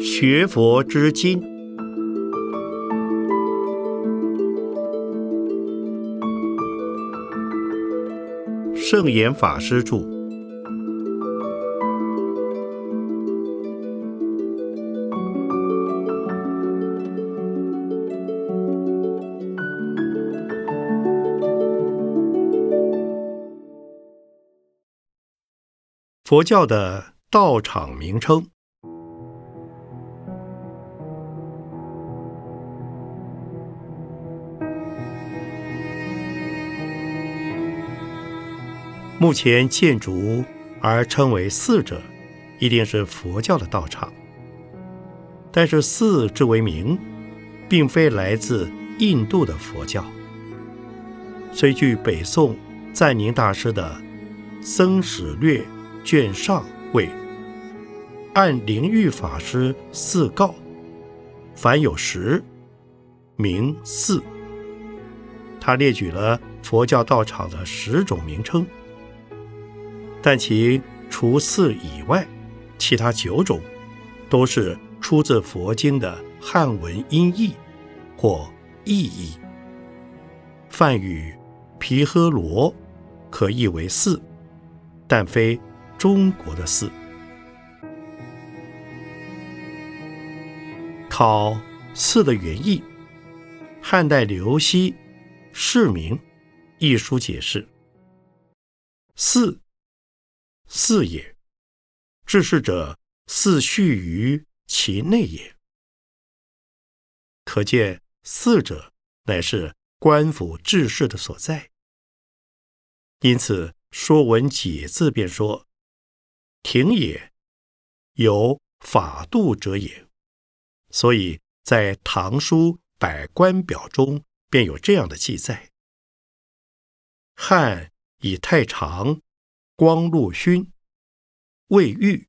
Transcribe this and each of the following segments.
学佛之经，圣严法师著。佛教的道场名称，目前建筑而称为寺者，一定是佛教的道场。但是寺之为名，并非来自印度的佛教。虽据北宋赞宁大师的《僧史略》。卷上谓：按灵玉法师四告，凡有十名寺。他列举了佛教道场的十种名称，但其除寺以外，其他九种都是出自佛经的汉文音译或意译。梵语毗诃罗可译为寺，但非。中国的寺，考寺的原意。汉代刘熙《释名》一书解释：寺，寺也，治世者寺序于其内也。可见寺者乃是官府治世的所在。因此，《说文解字》便说。庭也，有法度者也。所以在《唐书百官表》中便有这样的记载：汉以太常、光禄勋、卫御、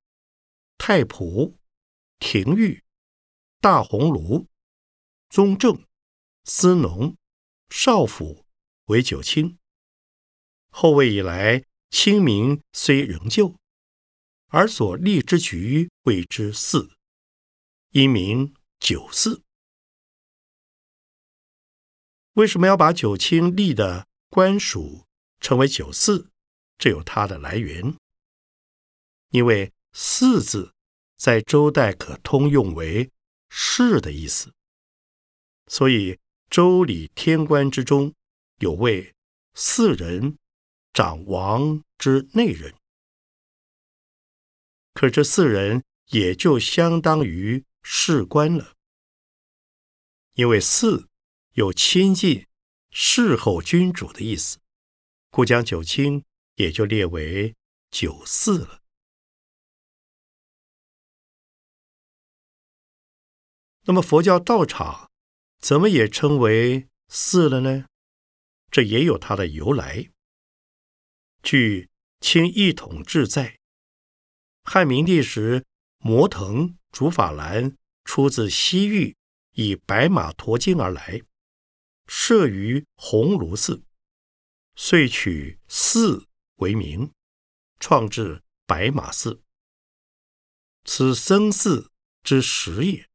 太仆、廷尉、大鸿胪、宗正、司农、少府为九卿。后魏以来，清明虽仍旧。而所立之局谓之四，因名九寺。为什么要把九卿立的官署称为九寺？这有它的来源。因为“寺”字在周代可通用为“士”的意思，所以周礼天官之中有位四人掌王之内人。可这四人也就相当于士官了，因为四有亲近侍候君主的意思，故将九卿也就列为九寺了。那么佛教道场怎么也称为寺了呢？这也有它的由来。据《清一统志》载。汉明帝时，摩腾竺法兰出自西域，以白马驮经而来，设于鸿胪寺，遂取寺为名，创制白马寺。此僧寺之始也。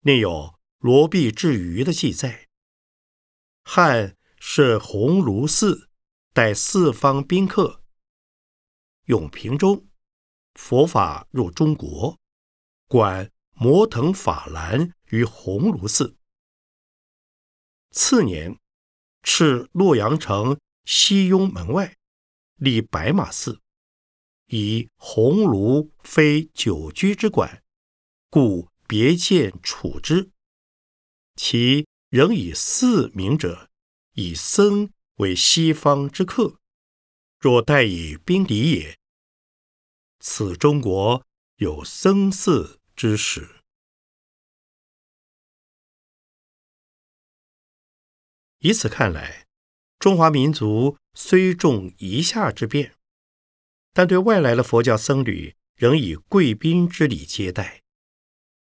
另有罗毕至鱼的记载：汉设鸿胪寺，待四方宾客。永平中，佛法入中国，管摩腾法兰于鸿胪寺。次年，敕洛阳城西雍门外立白马寺，以鸿胪非久居之馆，故别建处之。其仍以寺名者，以僧为西方之客。若待以宾礼也，此中国有僧寺之始。以此看来，中华民族虽重夷夏之变，但对外来的佛教僧侣仍以贵宾之礼接待，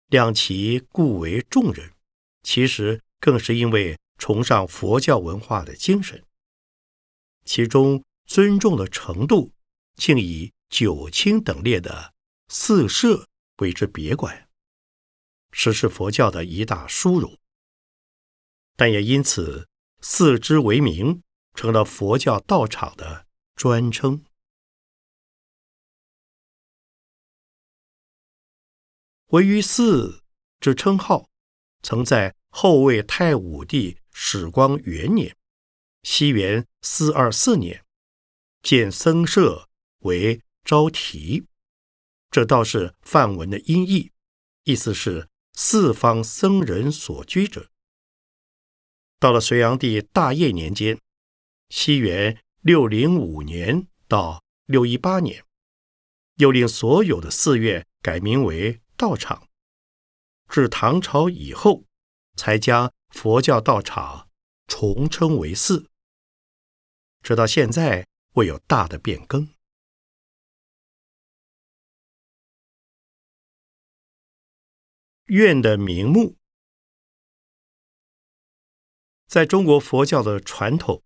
量其故为重人。其实更是因为崇尚佛教文化的精神，其中。尊重的程度，竟以九卿等列的四舍为之别管，实是佛教的一大殊荣。但也因此，四之为名，成了佛教道场的专称。位于寺之称号，曾在后魏太武帝始光元年（西元四二四年）建僧舍为昭提，这倒是梵文的音译，意思是四方僧人所居者。到了隋炀帝大业年间（西元六零五年到六一八年），又令所有的寺院改名为。道场，至唐朝以后，才将佛教道场重称为寺。直到现在会有大的变更。院的名目，在中国佛教的传统，“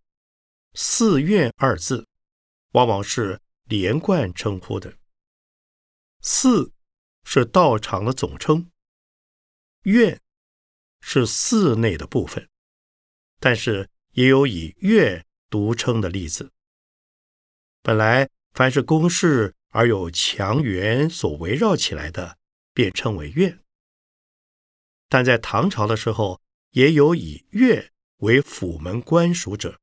寺院”二字往往是连贯称呼的。寺。是道场的总称，院是寺内的部分，但是也有以院独称的例子。本来凡是宫室而有墙垣所围绕起来的，便称为院。但在唐朝的时候，也有以院为府门官署者，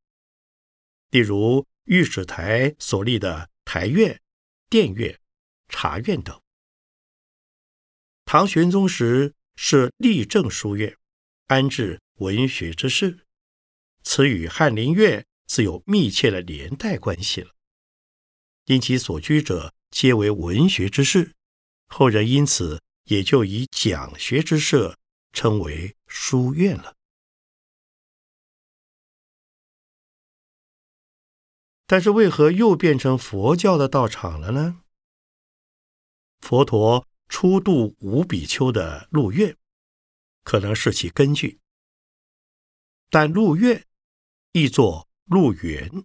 例如御史台所立的台院、殿院、察院等。唐玄宗时设立政书院，安置文学之士，此与翰林院自有密切的连带关系了。因其所居者皆为文学之士，后人因此也就以讲学之社称为书院了。但是为何又变成佛教的道场了呢？佛陀。初度五比丘的鹿苑，可能是其根据。但鹿苑亦作鹿园，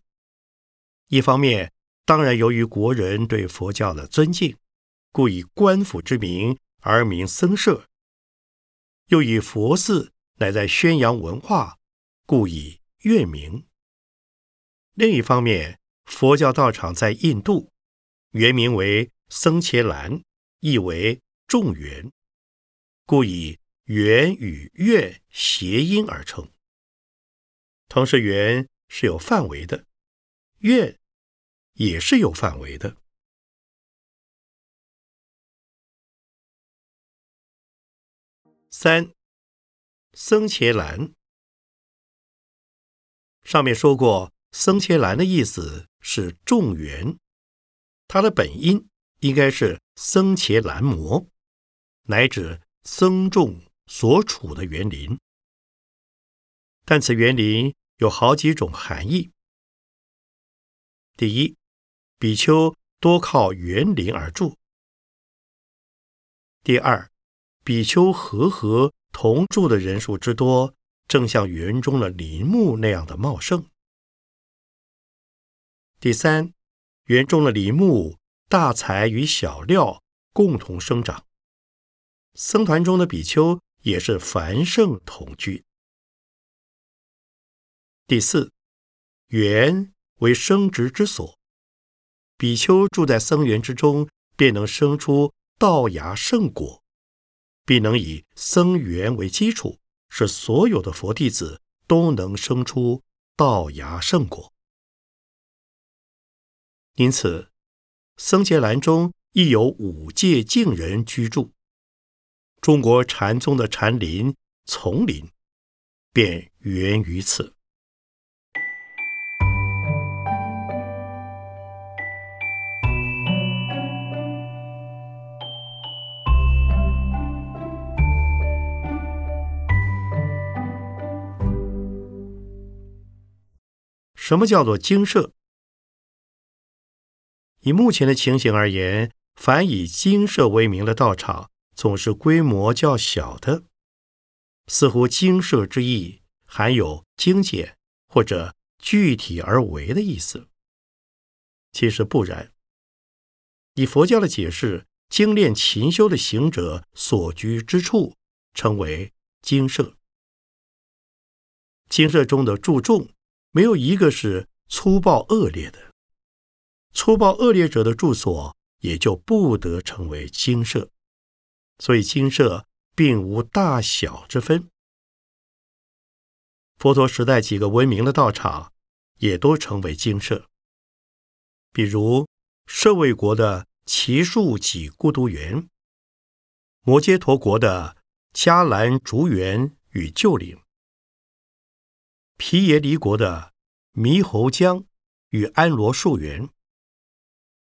一方面当然由于国人对佛教的尊敬，故以官府之名而名僧舍；又以佛寺乃在宣扬文化，故以院名。另一方面，佛教道场在印度，原名为僧伽蓝。意为众缘，故以缘与愿谐音而成。同时，缘是有范围的，愿也是有范围的。三僧伽蓝，上面说过，僧伽蓝的意思是众缘，它的本音。应该是僧伽蓝摩，乃指僧众所处的园林。但此园林有好几种含义。第一，比丘多靠园林而住；第二，比丘和合同住的人数之多，正像园中的林木那样的茂盛；第三，园中的林木。大材与小料共同生长，僧团中的比丘也是繁盛同居。第四，园为生殖之所，比丘住在僧园之中，便能生出道芽圣果，并能以僧园为基础，使所有的佛弟子都能生出道芽圣果。因此。僧伽蓝中亦有五戒净人居住。中国禅宗的禅林丛林，便源于此。什么叫做精舍？以目前的情形而言，凡以精舍为名的道场，总是规模较小的。似乎精舍之意含有精简或者具体而为的意思。其实不然。以佛教的解释，精炼勤修的行者所居之处，称为精舍。精舍中的住众，没有一个是粗暴恶劣的。粗暴恶劣者的住所，也就不得成为精舍。所以精舍并无大小之分。佛陀时代几个闻名的道场，也都成为精舍，比如。舍卫国的奇树几孤独园，摩揭陀国的迦兰竹园与旧岭，毗耶离国的猕猴江与安罗树园，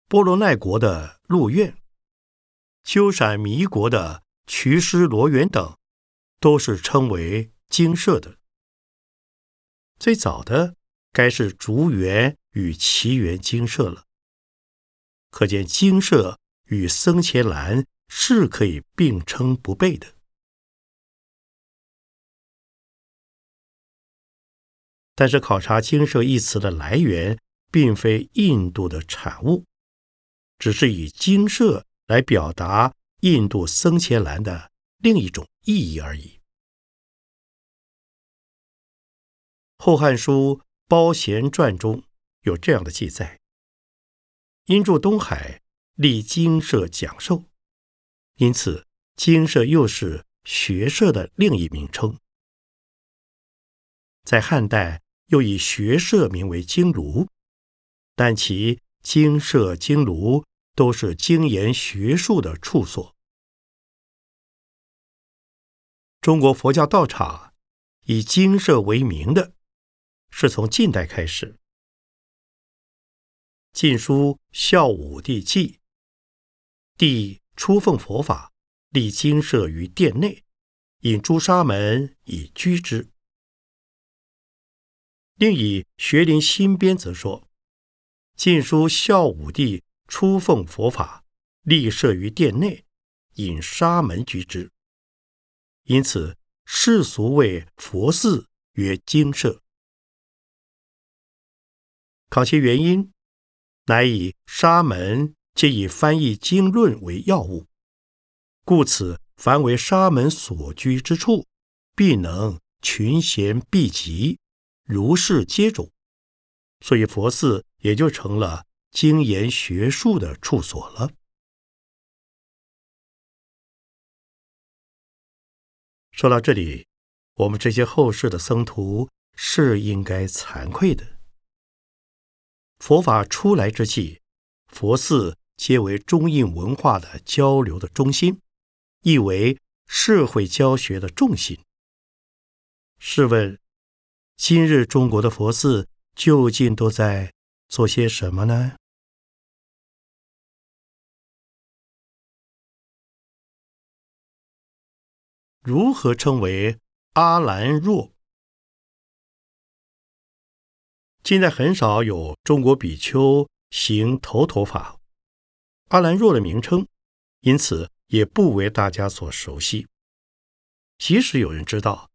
波罗奈国的鹿苑，鸠闪弥国的瞿师罗园等，都是称为精舍的。最早的该是竹园与奇园精舍了。可见精舍与僧伽蓝是可以并称不悖的。但是考察“精舍”一词的来源，并非印度的产物，只是以精舍来表达印度僧伽蓝的另一种意义而已。《后汉书·包贤传》中有这样的记载。因住东海，立精舍讲授，因此精舍又是学社的另一名称。在汉代，又以学社名为经庐，但其经社、经庐都是精研学术的处所。中国佛教道场以经社为名的，是从近代开始。《晋书·孝武帝纪》，帝初奉佛法，立经社于殿内，引朱砂门以居之。另以学林新编则说，《晋书·孝武帝初奉佛法，立设于殿内，引沙门居之。因此世俗谓佛寺曰精舍。考其原因。乃以沙门皆以翻译经论为要务，故此凡为沙门所居之处，必能群贤毕集，如是皆种。所以佛寺也就成了精研学术的处所了。说到这里，我们这些后世的僧徒是应该惭愧的。佛法出来之际，佛寺皆为中印文化的交流的中心，亦为社会教学的重心。试问，今日中国的佛寺究竟都在做些什么呢？如何称为阿兰若？现在很少有中国比丘行头陀法，阿兰若的名称，因此也不为大家所熟悉。即使有人知道，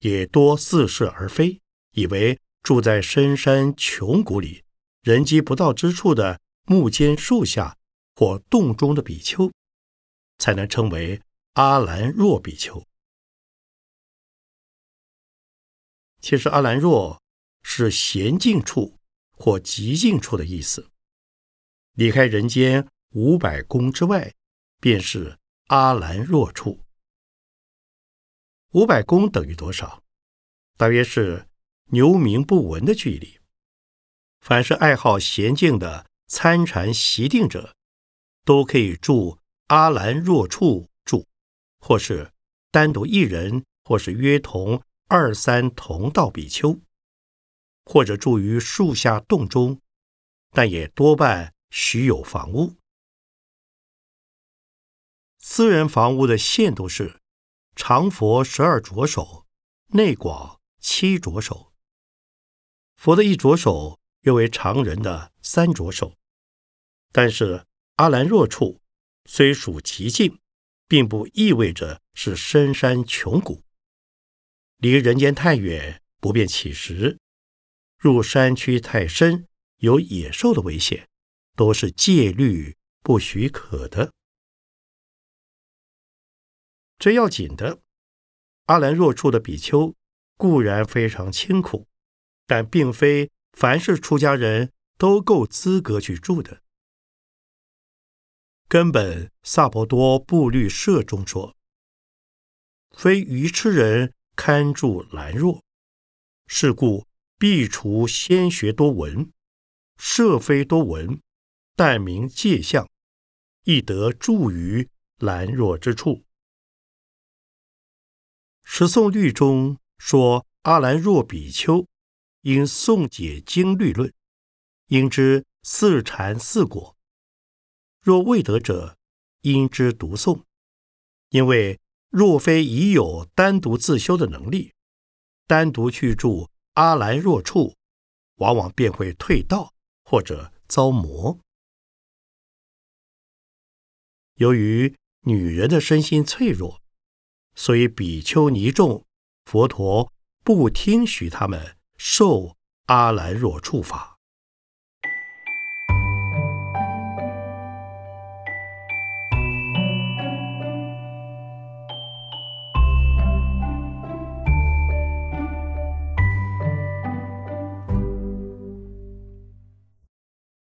也多似是而非，以为住在深山穷谷里、人迹不到之处的木间树下或洞中的比丘，才能称为阿兰若比丘。其实阿兰若。是闲静处或极静处的意思。离开人间五百宫之外，便是阿兰若处。五百公等于多少？大约是牛鸣不闻的距离。凡是爱好娴静的参禅习定者，都可以住阿兰若处住，或是单独一人，或是约同二三同道比丘。或者住于树下洞中，但也多半许有房屋。私人房屋的限度是：长佛十二着手，内广七着手。佛的一着手约为常人的三着手。但是阿兰若处虽属极境，并不意味着是深山穷谷，离人间太远，不便起食。入山区太深，有野兽的危险，都是戒律不许可的。最要紧的，阿兰若处的比丘固然非常清苦，但并非凡是出家人都够资格去住的。根本萨婆多布律舍中说：“非愚痴人堪住兰若，是故必除先学多闻，设非多闻，但明戒相，亦得住于兰若之处。”十诵律中说：“阿兰若比丘应诵解经律论，应知四禅四果。若未得者，应知读诵。因为若非已有单独自修的能力，单独去住阿兰若处，往往便会退道或者遭魔。由于女人的身心脆弱。”所以，比丘尼众，佛陀不听许他们受阿兰若处法。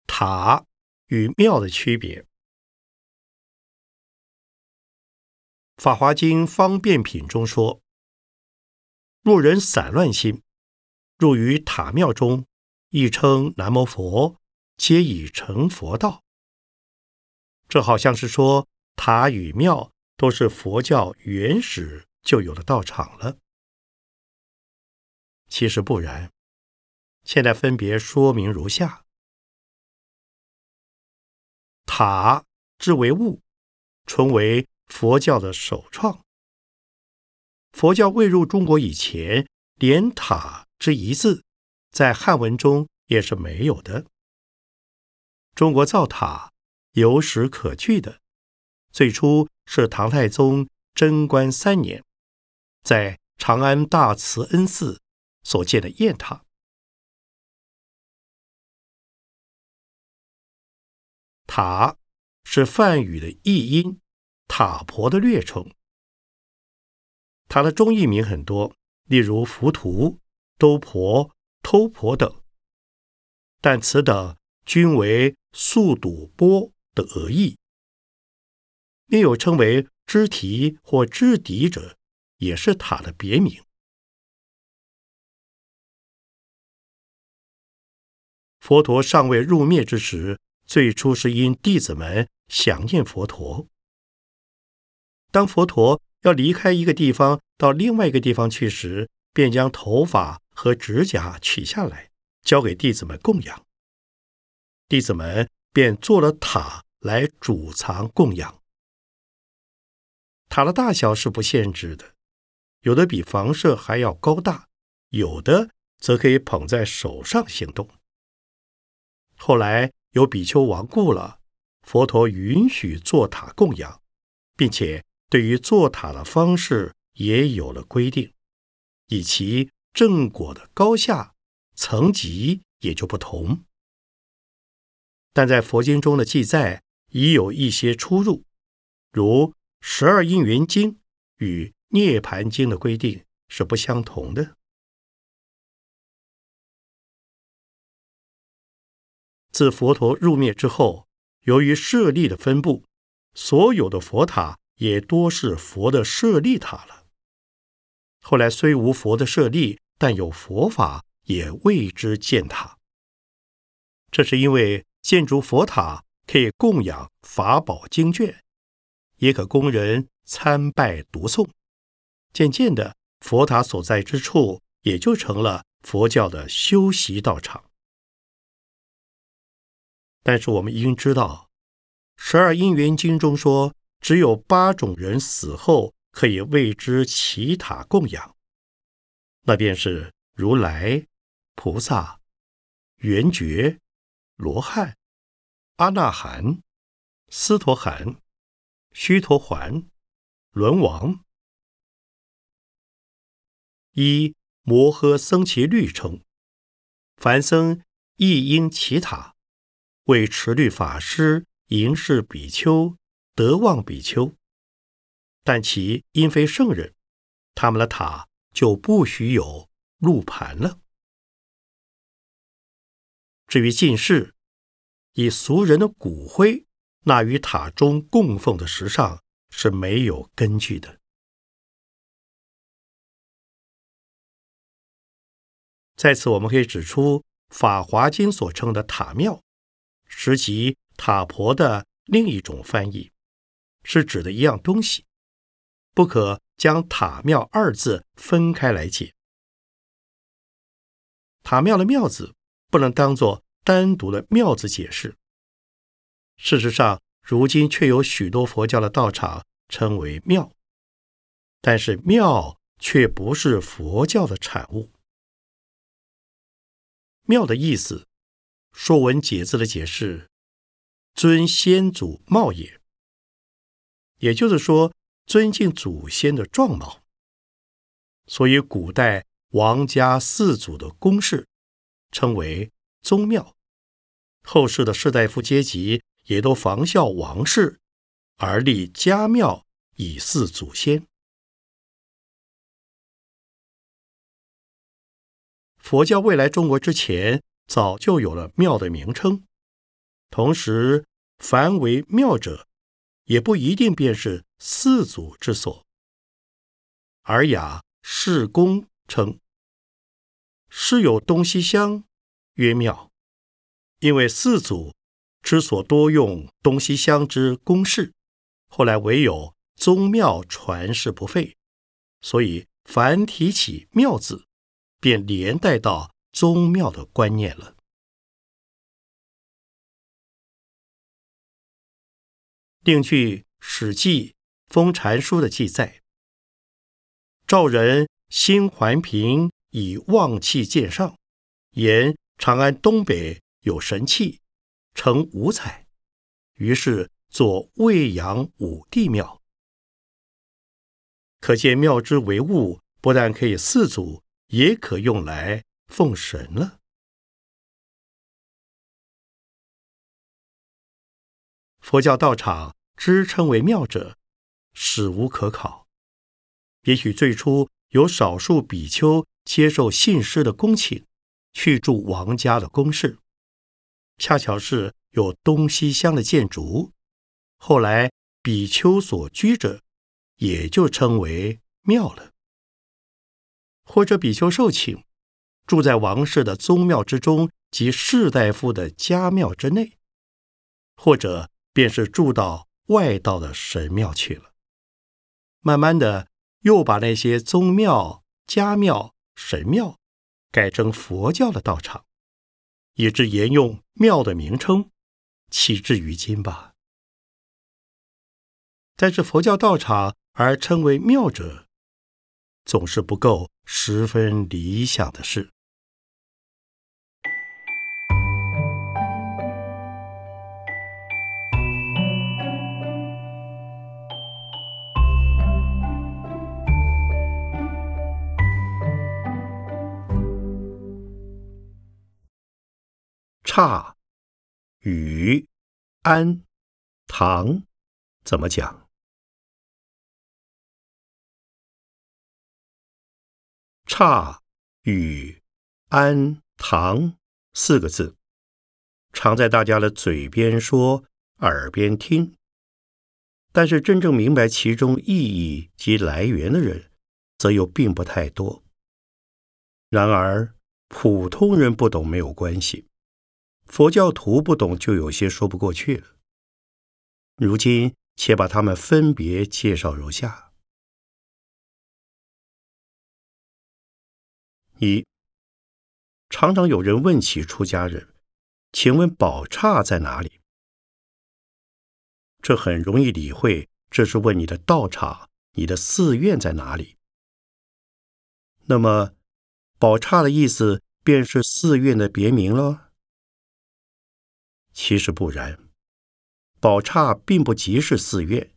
塔与庙的区别。《法华经·方便品》中说：“若人散乱心，入于塔庙中，亦称南无佛，皆已成佛道。”这好像是说塔与庙都是佛教原始就有的道场了。其实不然，现在分别说明如下：塔之为物，纯为。佛教的首创。佛教未入中国以前，连“塔”之一字，在汉文中也是没有的。中国造塔有史可据的，最初是唐太宗贞观三年，在长安大慈恩寺所建的雁塔。塔是梵语的译音。塔婆的略称，塔的中译名很多，例如浮屠、兜婆、偷婆等，但此等均为速堵波的讹译。另有称为支提或支底者，也是塔的别名。佛陀尚未入灭之时，最初是因弟子们想念佛陀。当佛陀要离开一个地方到另外一个地方去时，便将头发和指甲取下来，交给弟子们供养。弟子们便做了塔来储藏供养。塔的大小是不限制的，有的比房舍还要高大，有的则可以捧在手上行动。后来有比丘亡故了，佛陀允许做塔供养，并且。对于做塔的方式也有了规定，以其正果的高下层级也就不同。但在佛经中的记载已有一些出入，如《十二因缘经》与《涅盘经》的规定是不相同的。自佛陀入灭之后，由于舍利的分布，所有的佛塔。也多是佛的舍利塔了。后来虽无佛的舍利，但有佛法，也为之建塔。这是因为建筑佛塔可以供养法宝经卷，也可供人参拜读诵。渐渐的，佛塔所在之处也就成了佛教的修习道场。但是我们应知道，《十二因缘经》中说。只有八种人死后可以为之祈塔供养，那便是如来、菩萨、圆觉、罗汉、阿那含、斯陀含、须陀环、轮王。一摩诃僧祇律称，凡僧亦应祈塔，为持律法师、迎侍比丘、德望比丘，但其因非圣人，他们的塔就不许有入盘了。至于进士，以俗人的骨灰纳于塔中供奉的时尚是没有根据的。在此，我们可以指出，《法华经》所称的塔庙，实即塔婆的另一种翻译，是指的一样东西，不可将塔庙二字分开来解。塔庙的庙字不能当做单独的庙字解释。事实上，如今却有许多佛教的道场称为庙，但是庙却不是佛教的产物。庙的意思，《说文解字》的解释：“尊先祖貌也。”也就是说，尊敬祖先的状貌。所以，古代王家四祖的宫室称为宗庙，后世的士大夫阶级也都仿效王室而立家庙以祀祖先。佛教未来中国之前，早就有了庙的名称。同时，凡为庙者，也不一定便是四祖之所。尔雅释公称：“是有东西厢，曰庙。”因为四祖之所多用东西厢之公室，后来唯有宗庙传世不废，所以凡提起庙字。便连带到宗庙的观念了。另据《史记·封禅书》的记载，赵人辛桓平以望气见上，言长安东北有神器，成五彩，于是作未阳五帝庙。可见庙之为物，不但可以祀祖。也可用来奉神了。佛教道场之称为庙者，史无可考。也许最初有少数比丘接受信师的恭请，去住王家的宫室，恰巧是有东西厢的建筑。后来比丘所居者，也就称为庙了。或者比丘受请，住在王室的宗庙之中及士大夫的家庙之内，或者便是住到外道的神庙去了。慢慢的，又把那些宗庙、家庙、神庙改成佛教的道场，以致沿用庙的名称，起至于今吧。但是佛教道场而称为庙者，总是不够。十分理想的事。刹与安唐怎么讲？刹与安唐四个字，常在大家的嘴边说，耳边听，但是真正明白其中意义及来源的人，则又并不太多。然而普通人不懂没有关系，佛教徒不懂就有些说不过去了。如今且把他们分别介绍如下。一，常常有人问起出家人，请问宝刹在哪里？这很容易理会，这是问你的道场、你的寺院在哪里。那么，宝刹的意思便是寺院的别名了？其实不然，宝刹并不即是寺院。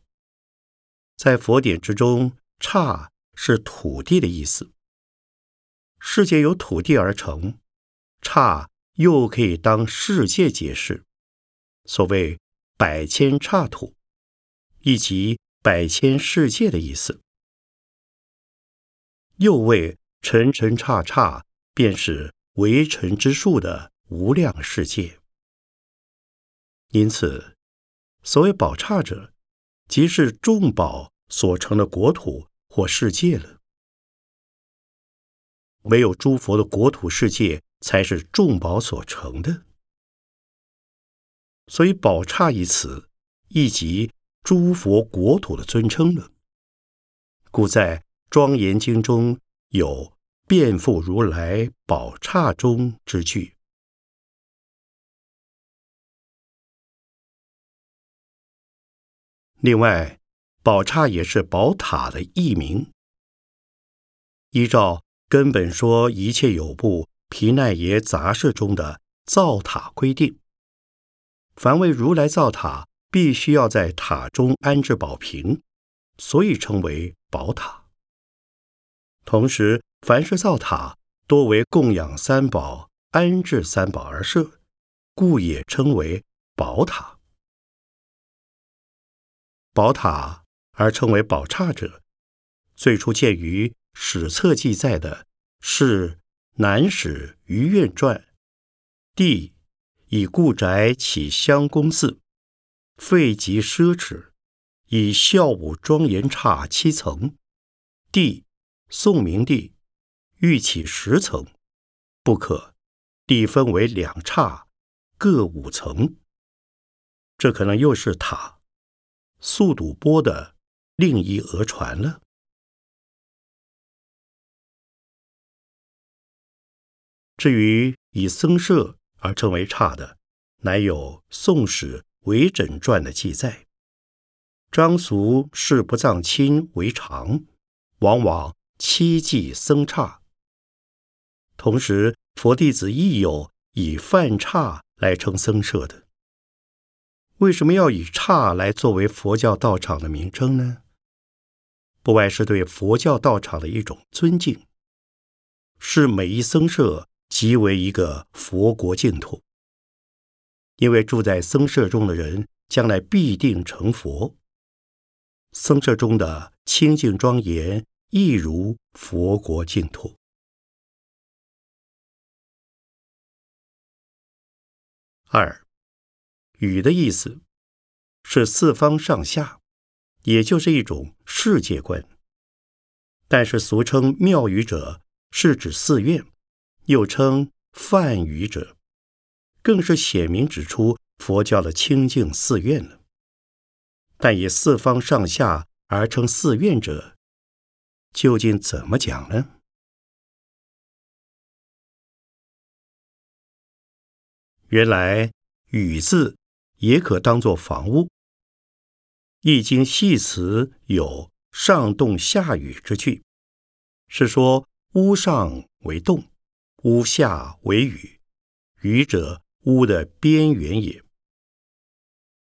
在佛典之中，刹是土地的意思。世界由土地而成，刹又可以当世界解释，所谓“百千刹土”，以及“百千世界”的意思。又谓“尘尘刹刹”，便是为尘之数的无量世界。因此，所谓宝刹者，即是众宝所成的国土或世界了。唯有诸佛的国土世界，才是众宝所成的。所以“宝刹”一词，亦即诸佛国土的尊称了。故在《庄严经》中有“遍覆如来宝刹中”之句。另外，宝刹也是宝塔的译名。依照根本说一切有部毗奈耶杂事中的造塔规定，凡为如来造塔，必须要在塔中安置宝瓶，所以称为宝塔。同时，凡是造塔，多为供养三宝、安置三宝而设，故也称为宝塔。宝塔而称为宝刹者，最初见于史册记载的是《南史余愿传》，帝以故宅起香宫寺，废极奢侈，以孝武庄严刹七层。帝宋明帝欲起十层，不可，帝分为两刹，各五层。这可能又是塔。速度波的另一讹传了。至于以僧舍而称为刹的，乃有《宋史·为诊传》的记载。张俗视不藏亲为常，往往七祭僧刹。同时，佛弟子亦有以梵刹来称僧舍的。为什么要以刹来作为佛教道场的名称呢？不外是对佛教道场的一种尊敬，是每一僧舍即为一个佛国净土。因为住在僧舍中的人，将来必定成佛。僧舍中的清净庄严，亦如佛国净土。二。语的意思是四方上下，也就是一种世界观。但是俗称妙语者，是指寺院，又称梵语者，更是显明指出佛教的清净寺院了。但以四方上下而称寺院者，究竟怎么讲呢？原来语字。也可当作房屋，《易经》系辞有“上动下雨”之句，是说屋上为动，屋下为雨，雨者屋的边缘也。《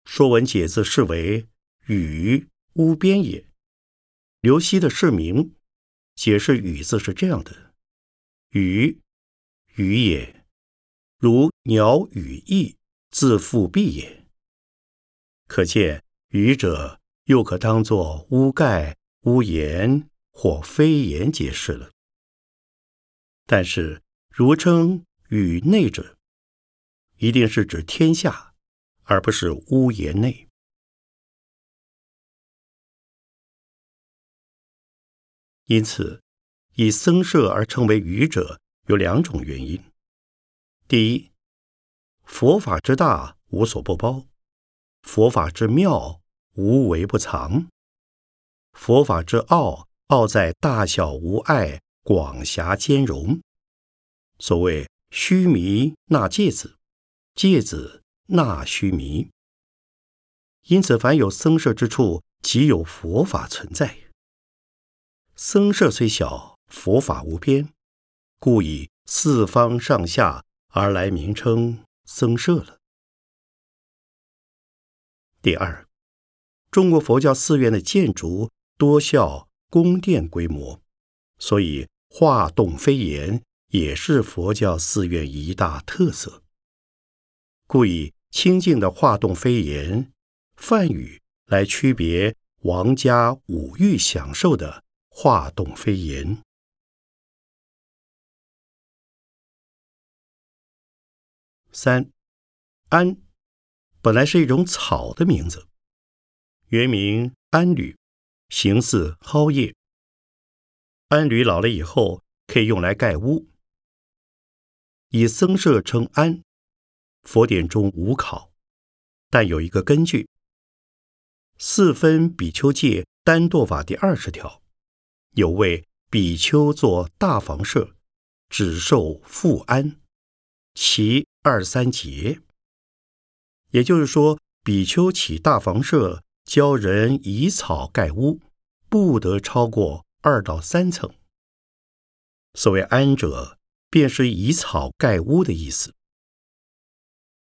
说文解字》是为“雨屋边也”。刘熙的释名解释“雨”字是这样的：“雨，雨也，如鸟羽翼，自复蔽也。”可见，雨者又可当作屋盖、屋檐或飞檐解释了。但是，如称雨内者，一定是指天下，而不是屋檐内。因此，以僧舍而称为愚者，有两种原因：第一，佛法之大，无所不包。佛法之妙，无为不藏；佛法之奥，奥在大小无碍，广狭兼容。所谓虚弥纳芥子，芥子纳虚弥。因此，凡有僧舍之处，即有佛法存在。僧舍虽小，佛法无边，故以四方上下而来名称僧舍了。第二，中国佛教寺院的建筑多效宫殿规模，所以画栋飞檐也是佛教寺院一大特色。故以清净的化动飞檐、梵语来区别王家五欲享受的化动飞檐。三，安本来是一种草的名字，原名安吕，形似蒿叶。安吕老了以后可以用来盖屋。以僧舍称安，佛典中无考，但有一个根据。四分比丘戒单堕法第二十条，有为比丘作大房舍，只受复安，其二三节。也就是说，比丘起大房舍，教人以草盖屋，不得超过二到三层。所谓安者。便是以草盖屋的意思。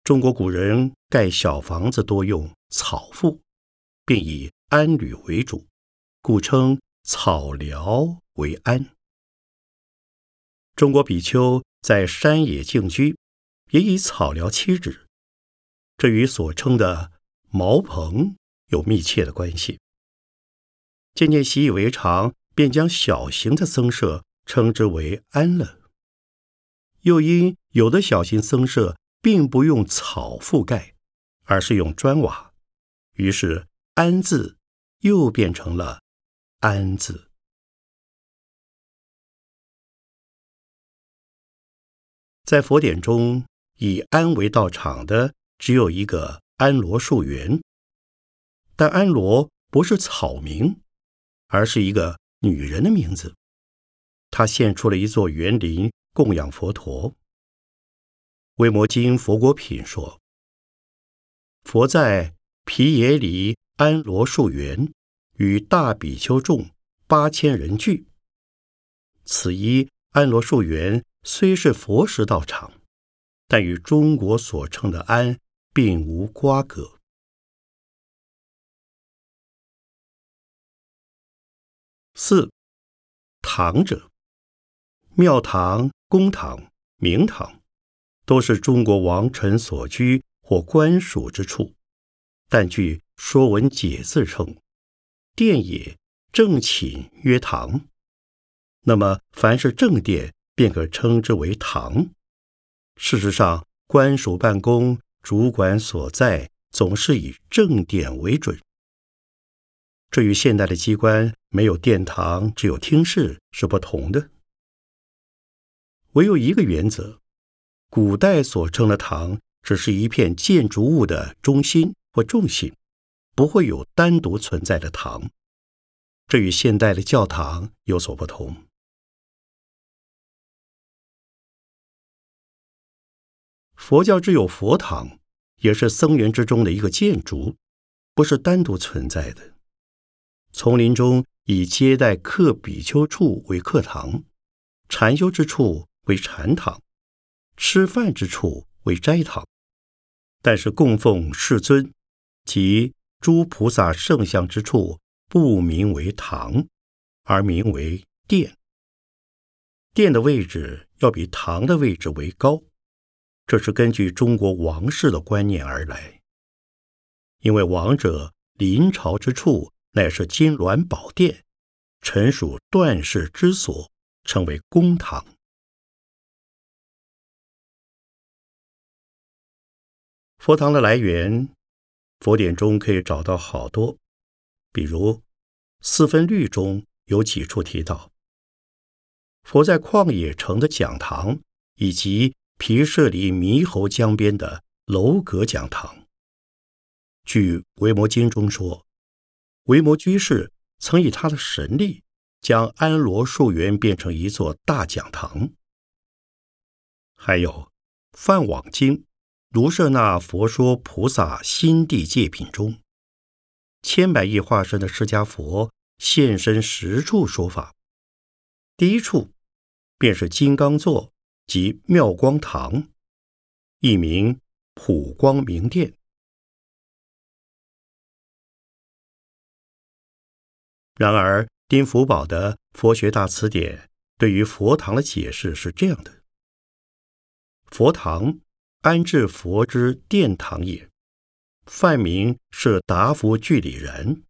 中国古人盖小房子多用草覆，并以安履为主，故称草寮为安。中国比丘在山野静居，也以草寮栖止，这与所称的茅棚有密切的关系。渐渐习以为常，便将小型的僧舍称之为安了。又因有的小型僧舍并不用草覆盖，而是用砖瓦，于是“安”字又变成了“安”字。在佛典中，以安为道场的只有一个安罗树园，但安罗不是草名，而是一个女人的名字。她献出了一座园林。供养佛陀，《维摩经·佛果品》说：“佛在毗耶离安罗树园，与大比丘众八千人聚。此一安罗树园虽是佛时道场，但与中国所称的安并无瓜葛。”四堂者，庙堂。公堂、明堂，都是中国王臣所居或官署之处，但据《说文解字》称，殿也，正寝曰堂。那么，凡是正殿，便可称之为堂。事实上，官署办公、主管所在，总是以正殿为准。这与现代的机关没有殿堂，只有厅室是不同的。唯有一个原则：古代所称的堂，只是一片建筑物的中心或重心，不会有单独存在的堂。这与现代的教堂有所不同。佛教只有佛堂，也是僧园之中的一个建筑，不是单独存在的。丛林中以接待客比丘处为课堂，禅修之处。为禅堂，吃饭之处为斋堂，但是供奉世尊及诸菩萨圣像之处不名为堂，而名为殿。殿的位置要比堂的位置为高，这是根据中国王室的观念而来。因为王者临朝之处乃是金銮宝殿，臣属断世之所，称为公堂。佛堂的来源，佛典中可以找到好多，比如《四分律》中有几处提到，佛在旷野城的讲堂，以及毗舍离猕猴江边的楼阁讲堂。据《维摩经》中说，维摩居士曾以他的神力，将安罗树园变成一座大讲堂。还有《梵网经》。卢舍那佛说菩萨心地界品中，千百亿化身的释迦佛现身十处说法。第一处便是金刚座即妙光堂，一名普光明殿。然而，丁福宝的《佛学大辞典》对于佛堂的解释是这样的：佛堂。安置佛之殿堂也。梵名是达佛具里人，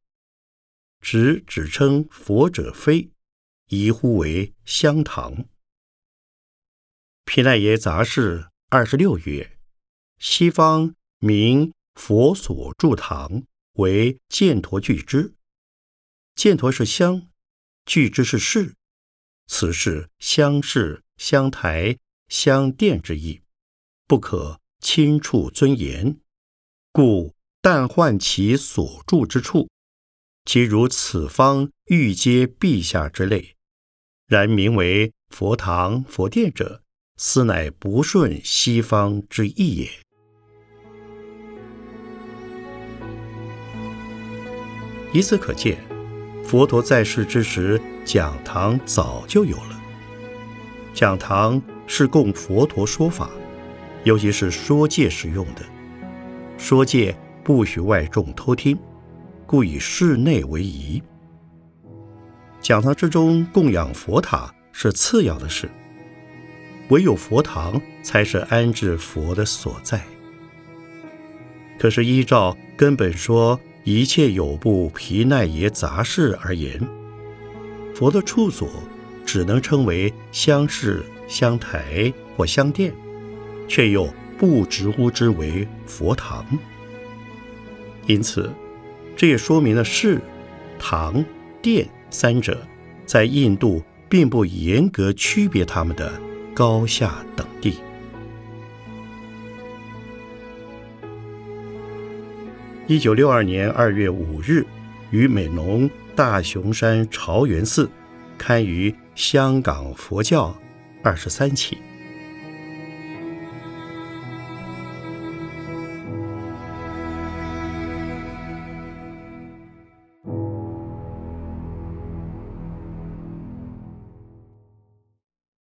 只只称佛者非，宜呼为香堂。毗赖耶杂事二十六曰：西方名佛所住堂为犍陀具之，犍陀是香，具之是室，此是香室、香台、香殿之意，不可轻触尊严。故但唤其所住之处，其如此方欲接陛下之类。然名为佛堂、佛殿者，斯乃不顺西方之意也。以此可见，佛陀在世之时，讲堂早就有了。讲堂是供佛陀说法，尤其是说戒时用的。说戒不许外众偷听，故以室内为宜。讲堂之中供养佛塔是次要的事，唯有佛堂才是安置佛的所在。可是依照根本说一切有部毗奈耶杂事而言，佛的处所只能称为香室、香台或香殿，却又。不直呼之为佛堂，因此，这也说明了寺、堂、殿三者在印度并不严格区别他们的高下等地。一九六二年二月五日，于美浓大雄山朝元寺刊于《香港佛教》二十三期。